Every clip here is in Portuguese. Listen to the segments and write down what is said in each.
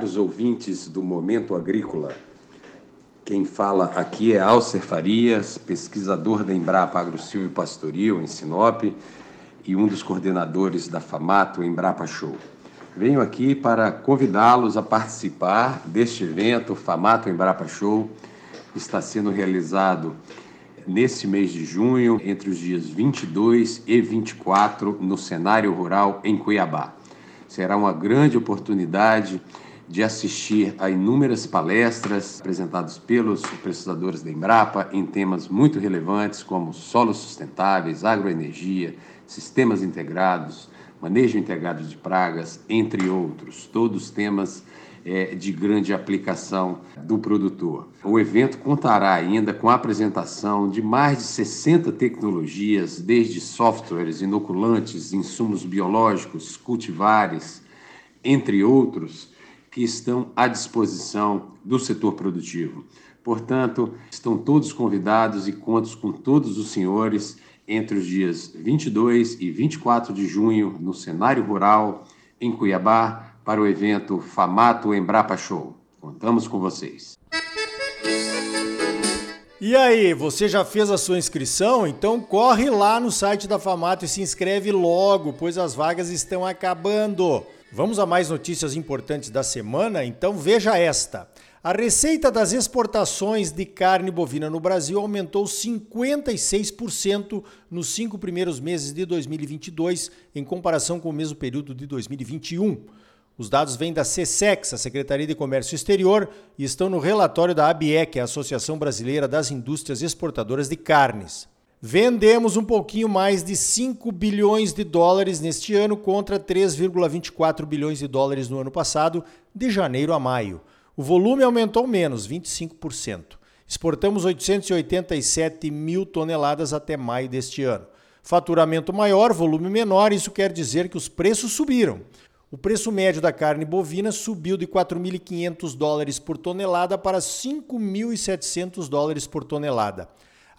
caros ouvintes do Momento Agrícola. Quem fala aqui é Alcer Farias, pesquisador da Embrapa AgroSilvio Pastoril, em Sinop, e um dos coordenadores da FAMATO Embrapa Show. Venho aqui para convidá-los a participar deste evento, FAMATO Embrapa Show, que está sendo realizado nesse mês de junho, entre os dias 22 e 24, no cenário rural em Cuiabá. Será uma grande oportunidade de assistir a inúmeras palestras apresentadas pelos pesquisadores da Embrapa em temas muito relevantes como solos sustentáveis, agroenergia, sistemas integrados, manejo integrado de pragas, entre outros, todos temas é, de grande aplicação do produtor. O evento contará ainda com a apresentação de mais de 60 tecnologias, desde softwares, inoculantes, insumos biológicos, cultivares, entre outros, que estão à disposição do setor produtivo. Portanto, estão todos convidados e contos com todos os senhores entre os dias 22 e 24 de junho no cenário rural em Cuiabá para o evento Famato Embrapa Show. Contamos com vocês. E aí, você já fez a sua inscrição? Então corre lá no site da Famato e se inscreve logo, pois as vagas estão acabando. Vamos a mais notícias importantes da semana? Então veja esta. A receita das exportações de carne bovina no Brasil aumentou 56% nos cinco primeiros meses de 2022, em comparação com o mesmo período de 2021. Os dados vêm da CSEX, a Secretaria de Comércio Exterior, e estão no relatório da ABEC, a Associação Brasileira das Indústrias Exportadoras de Carnes. Vendemos um pouquinho mais de 5 bilhões de dólares neste ano contra 3,24 bilhões de dólares no ano passado, de janeiro a maio. O volume aumentou menos, 25%. Exportamos 887 mil toneladas até maio deste ano. Faturamento maior, volume menor, isso quer dizer que os preços subiram. O preço médio da carne bovina subiu de 4.500 dólares por tonelada para 5.700 dólares por tonelada.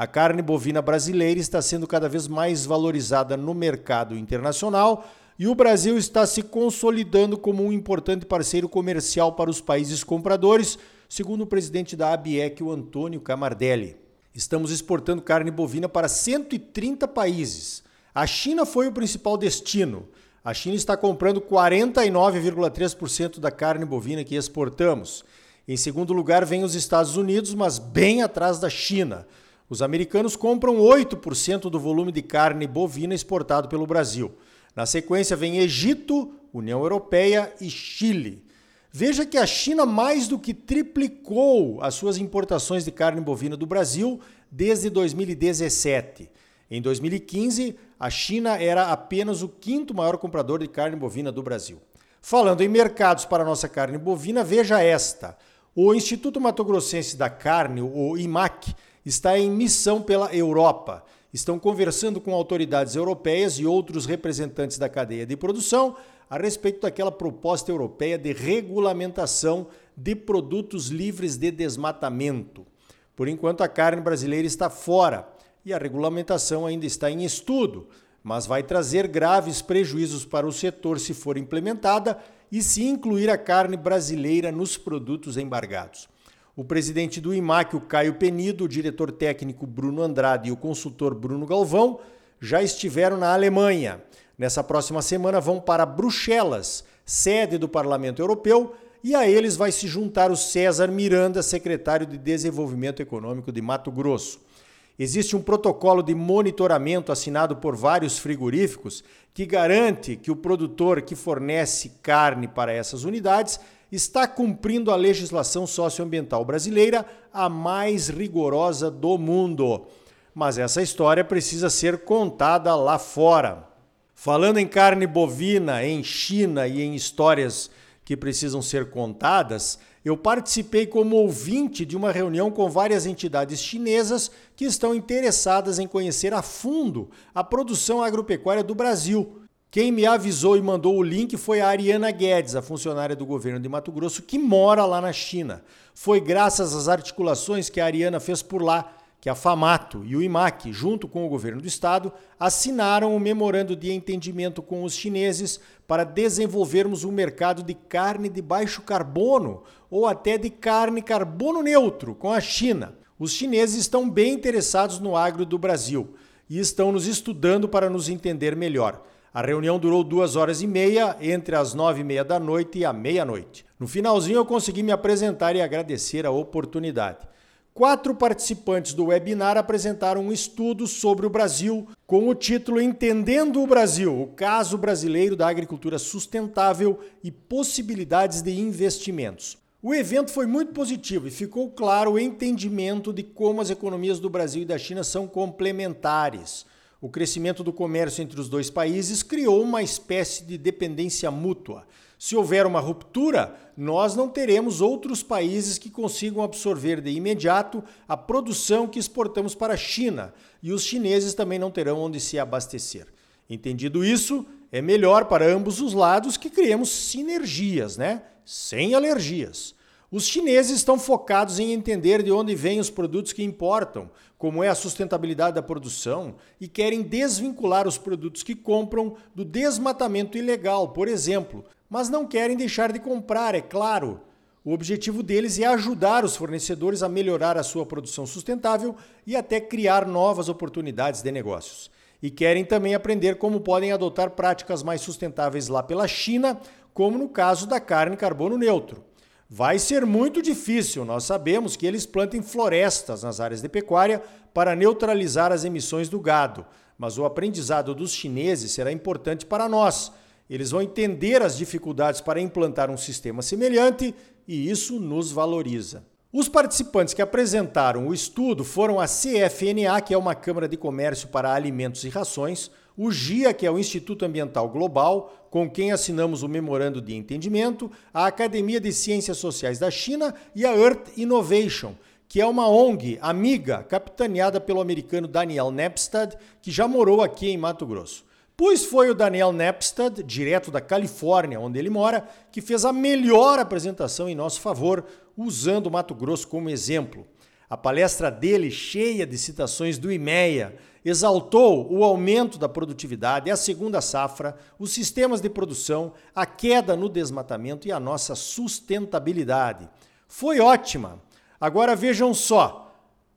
A carne bovina brasileira está sendo cada vez mais valorizada no mercado internacional e o Brasil está se consolidando como um importante parceiro comercial para os países compradores, segundo o presidente da ABEC, o Antônio Camardelli. Estamos exportando carne bovina para 130 países. A China foi o principal destino. A China está comprando 49,3% da carne bovina que exportamos. Em segundo lugar, vem os Estados Unidos, mas bem atrás da China. Os americanos compram 8% do volume de carne bovina exportado pelo Brasil. Na sequência vem Egito, União Europeia e Chile. Veja que a China mais do que triplicou as suas importações de carne bovina do Brasil desde 2017. Em 2015, a China era apenas o quinto maior comprador de carne bovina do Brasil. Falando em mercados para nossa carne bovina, veja esta. O Instituto Mato Grossense da Carne, o IMAC, está em missão pela Europa. Estão conversando com autoridades europeias e outros representantes da cadeia de produção a respeito daquela proposta europeia de regulamentação de produtos livres de desmatamento. Por enquanto, a carne brasileira está fora e a regulamentação ainda está em estudo, mas vai trazer graves prejuízos para o setor se for implementada e se incluir a carne brasileira nos produtos embargados. O presidente do IMAC, o Caio Penido, o diretor técnico Bruno Andrade e o consultor Bruno Galvão já estiveram na Alemanha. Nessa próxima semana vão para Bruxelas, sede do Parlamento Europeu, e a eles vai se juntar o César Miranda, secretário de Desenvolvimento Econômico de Mato Grosso. Existe um protocolo de monitoramento assinado por vários frigoríficos que garante que o produtor que fornece carne para essas unidades está cumprindo a legislação socioambiental brasileira, a mais rigorosa do mundo. Mas essa história precisa ser contada lá fora. Falando em carne bovina, em China e em histórias que precisam ser contadas, eu participei como ouvinte de uma reunião com várias entidades chinesas que estão interessadas em conhecer a fundo a produção agropecuária do Brasil quem me avisou e mandou o link foi a Ariana Guedes, a funcionária do governo de Mato Grosso, que mora lá na China. Foi graças às articulações que a Ariana fez por lá que a FAMATO e o IMAC, junto com o governo do estado, assinaram um memorando de entendimento com os chineses para desenvolvermos um mercado de carne de baixo carbono ou até de carne carbono neutro com a China. Os chineses estão bem interessados no agro do Brasil e estão nos estudando para nos entender melhor. A reunião durou duas horas e meia, entre as nove e meia da noite e a meia-noite. No finalzinho, eu consegui me apresentar e agradecer a oportunidade. Quatro participantes do webinar apresentaram um estudo sobre o Brasil com o título Entendendo o Brasil: o caso brasileiro da agricultura sustentável e possibilidades de investimentos. O evento foi muito positivo e ficou claro o entendimento de como as economias do Brasil e da China são complementares. O crescimento do comércio entre os dois países criou uma espécie de dependência mútua. Se houver uma ruptura, nós não teremos outros países que consigam absorver de imediato a produção que exportamos para a China, e os chineses também não terão onde se abastecer. Entendido isso, é melhor para ambos os lados que criemos sinergias, né? Sem alergias. Os chineses estão focados em entender de onde vêm os produtos que importam, como é a sustentabilidade da produção, e querem desvincular os produtos que compram do desmatamento ilegal, por exemplo, mas não querem deixar de comprar, é claro. O objetivo deles é ajudar os fornecedores a melhorar a sua produção sustentável e até criar novas oportunidades de negócios. E querem também aprender como podem adotar práticas mais sustentáveis lá pela China, como no caso da carne carbono neutro. Vai ser muito difícil, nós sabemos que eles plantem florestas nas áreas de pecuária para neutralizar as emissões do gado, mas o aprendizado dos chineses será importante para nós. Eles vão entender as dificuldades para implantar um sistema semelhante e isso nos valoriza. Os participantes que apresentaram o estudo foram a CFNA, que é uma Câmara de Comércio para Alimentos e Rações, o GIA, que é o Instituto Ambiental Global, com quem assinamos o memorando de entendimento, a Academia de Ciências Sociais da China e a Earth Innovation, que é uma ONG amiga capitaneada pelo americano Daniel Nepstad, que já morou aqui em Mato Grosso. Pois foi o Daniel Nepstad, direto da Califórnia, onde ele mora, que fez a melhor apresentação em nosso favor, usando Mato Grosso como exemplo. A palestra dele, cheia de citações do IMEA, exaltou o aumento da produtividade, a segunda safra, os sistemas de produção, a queda no desmatamento e a nossa sustentabilidade. Foi ótima. Agora vejam só.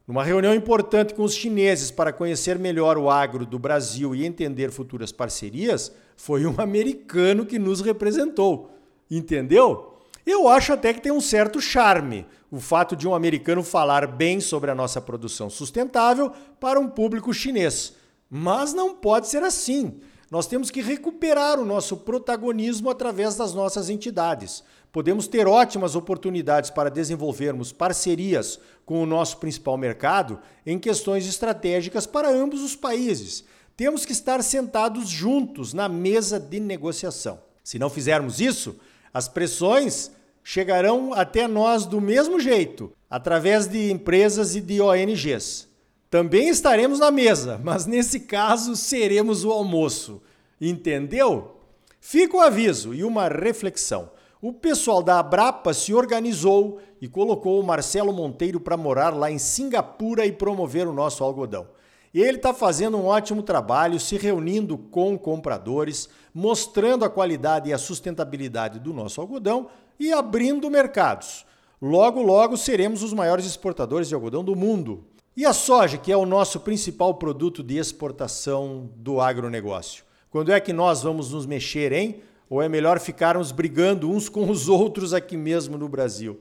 Numa reunião importante com os chineses para conhecer melhor o agro do Brasil e entender futuras parcerias, foi um americano que nos representou. Entendeu? Eu acho até que tem um certo charme o fato de um americano falar bem sobre a nossa produção sustentável para um público chinês. Mas não pode ser assim. Nós temos que recuperar o nosso protagonismo através das nossas entidades. Podemos ter ótimas oportunidades para desenvolvermos parcerias com o nosso principal mercado em questões estratégicas para ambos os países. Temos que estar sentados juntos na mesa de negociação. Se não fizermos isso, as pressões chegarão até nós do mesmo jeito, através de empresas e de ONGs. Também estaremos na mesa, mas nesse caso seremos o almoço. Entendeu? Fica o aviso e uma reflexão. O pessoal da Abrapa se organizou e colocou o Marcelo Monteiro para morar lá em Singapura e promover o nosso algodão. E ele está fazendo um ótimo trabalho, se reunindo com compradores, mostrando a qualidade e a sustentabilidade do nosso algodão e abrindo mercados. Logo, logo seremos os maiores exportadores de algodão do mundo. E a soja, que é o nosso principal produto de exportação do agronegócio? Quando é que nós vamos nos mexer, hein? Ou é melhor ficarmos brigando uns com os outros aqui mesmo no Brasil?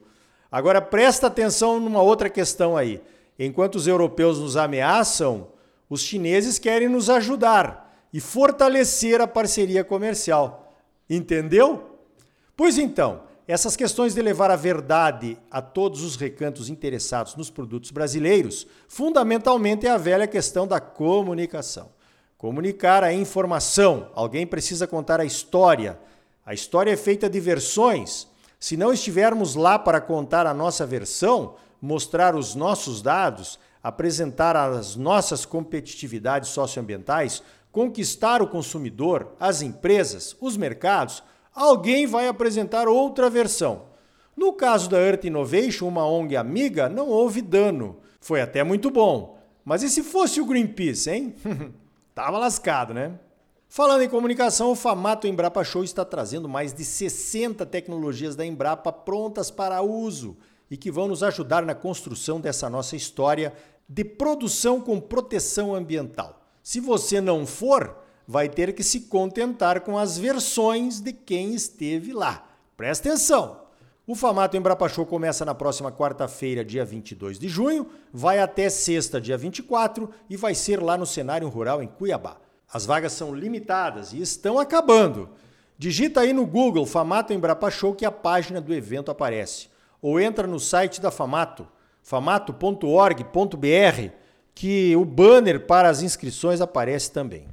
Agora presta atenção numa outra questão aí. Enquanto os europeus nos ameaçam, os chineses querem nos ajudar e fortalecer a parceria comercial. Entendeu? Pois então, essas questões de levar a verdade a todos os recantos interessados nos produtos brasileiros, fundamentalmente é a velha questão da comunicação. Comunicar a informação. Alguém precisa contar a história. A história é feita de versões. Se não estivermos lá para contar a nossa versão, mostrar os nossos dados, apresentar as nossas competitividades socioambientais, conquistar o consumidor, as empresas, os mercados, alguém vai apresentar outra versão. No caso da Earth Innovation, uma ONG amiga, não houve dano. Foi até muito bom Mas e se fosse o Greenpeace, hein? Tava lascado, né? Falando em comunicação, o Famato Embrapa Show está trazendo mais de 60 tecnologias da Embrapa prontas para uso e que vão nos ajudar na construção dessa nossa história de produção com proteção ambiental. Se você não for, vai ter que se contentar com as versões de quem esteve lá. Presta atenção! O Famato Embrapa Show começa na próxima quarta-feira, dia 22 de junho, vai até sexta, dia 24 e vai ser lá no cenário rural em Cuiabá. As vagas são limitadas e estão acabando. Digita aí no Google Famato Embrapa Show que a página do evento aparece. Ou entra no site da Famato, famato.org.br, que o banner para as inscrições aparece também.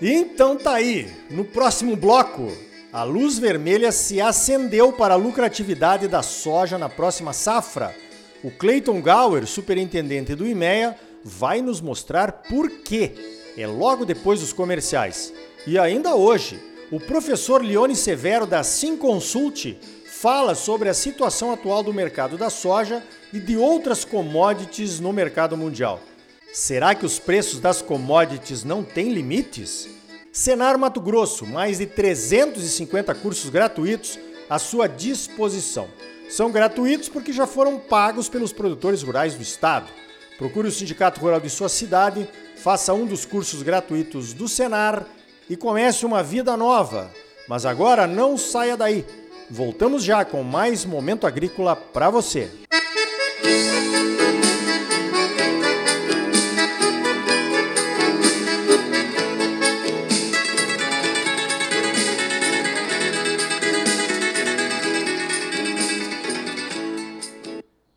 Então tá aí, no próximo bloco, a luz vermelha se acendeu para a lucratividade da soja na próxima safra. O Clayton Gower, superintendente do IMEA, vai nos mostrar por quê. É logo depois dos comerciais. E ainda hoje, o professor Leone Severo da Simconsult fala sobre a situação atual do mercado da soja e de outras commodities no mercado mundial. Será que os preços das commodities não têm limites? Senar Mato Grosso, mais de 350 cursos gratuitos à sua disposição. São gratuitos porque já foram pagos pelos produtores rurais do estado. Procure o Sindicato Rural de sua cidade, faça um dos cursos gratuitos do Senar e comece uma vida nova. Mas agora não saia daí. Voltamos já com mais momento agrícola para você.